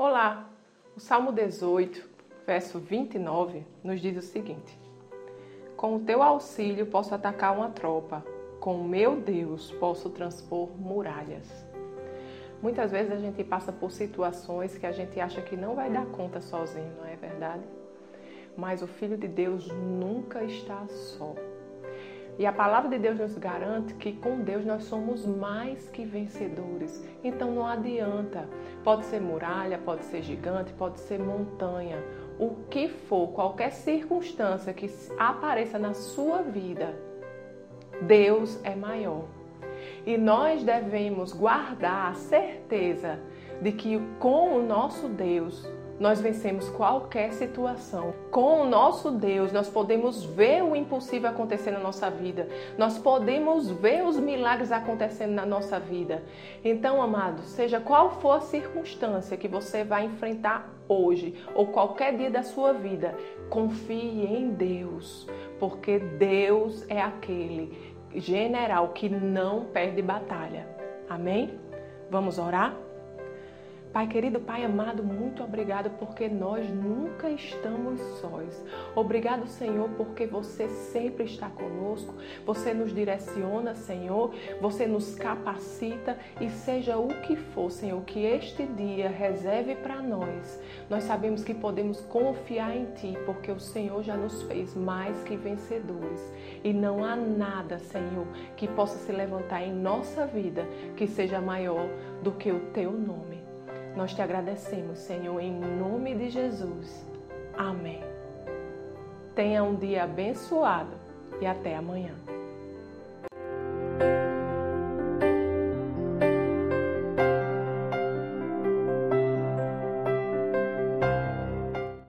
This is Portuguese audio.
Olá! O Salmo 18, verso 29, nos diz o seguinte: Com o teu auxílio posso atacar uma tropa, com o meu Deus posso transpor muralhas. Muitas vezes a gente passa por situações que a gente acha que não vai dar conta sozinho, não é verdade? Mas o Filho de Deus nunca está só. E a palavra de Deus nos garante que com Deus nós somos mais que vencedores. Então não adianta. Pode ser muralha, pode ser gigante, pode ser montanha. O que for, qualquer circunstância que apareça na sua vida, Deus é maior. E nós devemos guardar a certeza de que com o nosso Deus nós vencemos qualquer situação. Com o nosso Deus, nós podemos ver o impossível acontecer na nossa vida. Nós podemos ver os milagres acontecendo na nossa vida. Então, amado, seja qual for a circunstância que você vai enfrentar hoje ou qualquer dia da sua vida, confie em Deus, porque Deus é aquele general que não perde batalha. Amém? Vamos orar? Pai querido, Pai amado, muito obrigado porque nós nunca estamos sós. Obrigado, Senhor, porque você sempre está conosco, você nos direciona, Senhor, você nos capacita e seja o que for, Senhor, que este dia reserve para nós. Nós sabemos que podemos confiar em Ti, porque o Senhor já nos fez mais que vencedores e não há nada, Senhor, que possa se levantar em nossa vida que seja maior do que o Teu nome. Nós te agradecemos, Senhor, em nome de Jesus. Amém. Tenha um dia abençoado e até amanhã.